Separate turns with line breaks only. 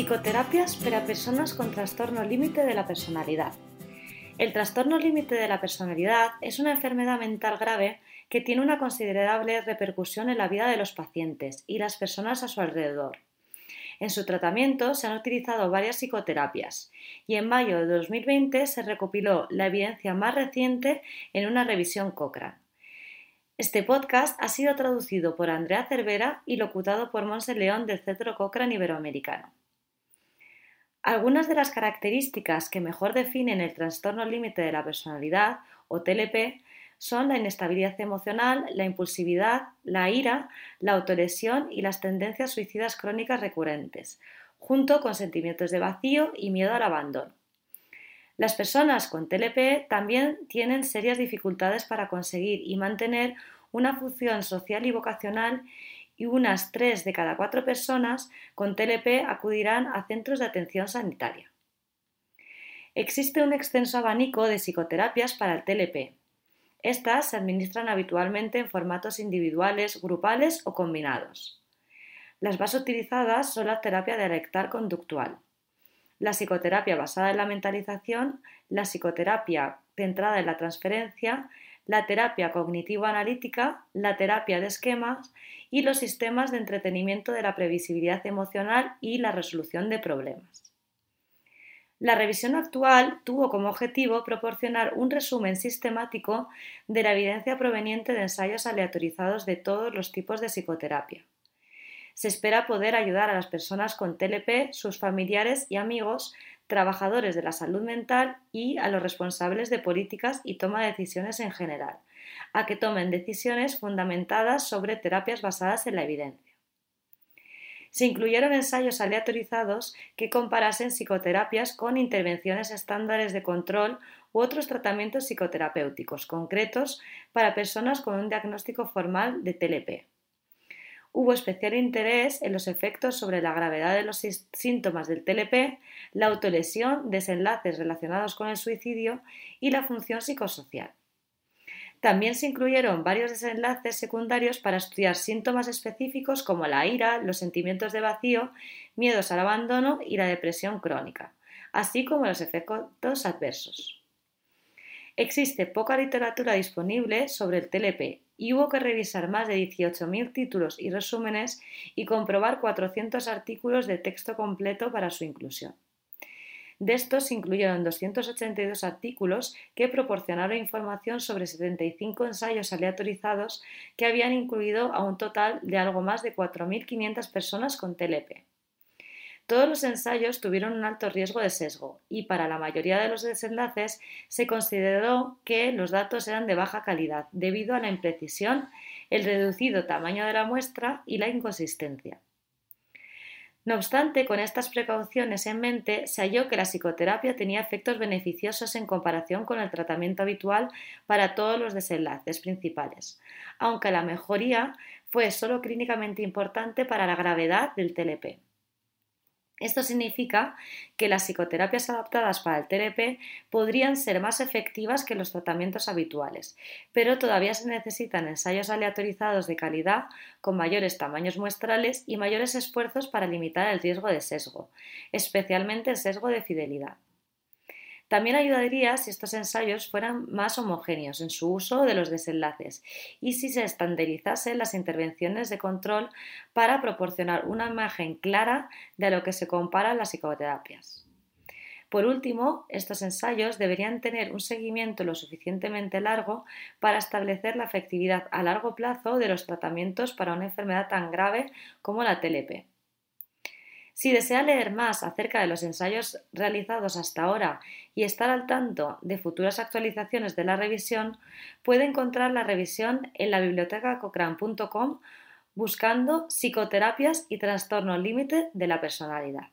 Psicoterapias para personas con trastorno límite de la personalidad. El trastorno límite de la personalidad es una enfermedad mental grave que tiene una considerable repercusión en la vida de los pacientes y las personas a su alrededor. En su tratamiento se han utilizado varias psicoterapias y en mayo de 2020 se recopiló la evidencia más reciente en una revisión Cochrane. Este podcast ha sido traducido por Andrea Cervera y locutado por Monse León del Centro Cochrane Iberoamericano. Algunas de las características que mejor definen el trastorno límite de la personalidad, o TLP, son la inestabilidad emocional, la impulsividad, la ira, la autolesión y las tendencias suicidas crónicas recurrentes, junto con sentimientos de vacío y miedo al abandono. Las personas con TLP también tienen serias dificultades para conseguir y mantener una función social y vocacional y unas 3 de cada 4 personas con TLP acudirán a centros de atención sanitaria. Existe un extenso abanico de psicoterapias para el TLP. Estas se administran habitualmente en formatos individuales, grupales o combinados. Las más utilizadas son la terapia dialectal conductual, la psicoterapia basada en la mentalización, la psicoterapia centrada en la transferencia, la terapia cognitivo-analítica, la terapia de esquemas y los sistemas de entretenimiento de la previsibilidad emocional y la resolución de problemas. La revisión actual tuvo como objetivo proporcionar un resumen sistemático de la evidencia proveniente de ensayos aleatorizados de todos los tipos de psicoterapia. Se espera poder ayudar a las personas con TLP, sus familiares y amigos trabajadores de la salud mental y a los responsables de políticas y toma de decisiones en general, a que tomen decisiones fundamentadas sobre terapias basadas en la evidencia. Se incluyeron ensayos aleatorizados que comparasen psicoterapias con intervenciones estándares de control u otros tratamientos psicoterapéuticos concretos para personas con un diagnóstico formal de TLP hubo especial interés en los efectos sobre la gravedad de los síntomas del TLP, la autolesión, desenlaces relacionados con el suicidio y la función psicosocial. También se incluyeron varios desenlaces secundarios para estudiar síntomas específicos como la ira, los sentimientos de vacío, miedos al abandono y la depresión crónica, así como los efectos adversos. Existe poca literatura disponible sobre el TLP y hubo que revisar más de 18.000 títulos y resúmenes y comprobar 400 artículos de texto completo para su inclusión. De estos se incluyeron 282 artículos que proporcionaron información sobre 75 ensayos aleatorizados que habían incluido a un total de algo más de 4.500 personas con TLP. Todos los ensayos tuvieron un alto riesgo de sesgo y para la mayoría de los desenlaces se consideró que los datos eran de baja calidad debido a la imprecisión, el reducido tamaño de la muestra y la inconsistencia. No obstante, con estas precauciones en mente, se halló que la psicoterapia tenía efectos beneficiosos en comparación con el tratamiento habitual para todos los desenlaces principales, aunque la mejoría fue solo clínicamente importante para la gravedad del TLP. Esto significa que las psicoterapias adaptadas para el TLP podrían ser más efectivas que los tratamientos habituales, pero todavía se necesitan ensayos aleatorizados de calidad con mayores tamaños muestrales y mayores esfuerzos para limitar el riesgo de sesgo, especialmente el sesgo de fidelidad. También ayudaría si estos ensayos fueran más homogéneos en su uso de los desenlaces y si se estandarizasen las intervenciones de control para proporcionar una imagen clara de lo que se comparan las psicoterapias. Por último, estos ensayos deberían tener un seguimiento lo suficientemente largo para establecer la efectividad a largo plazo de los tratamientos para una enfermedad tan grave como la TLP. Si desea leer más acerca de los ensayos realizados hasta ahora y estar al tanto de futuras actualizaciones de la revisión, puede encontrar la revisión en la biblioteca cochrane.com buscando psicoterapias y trastorno límite de la personalidad.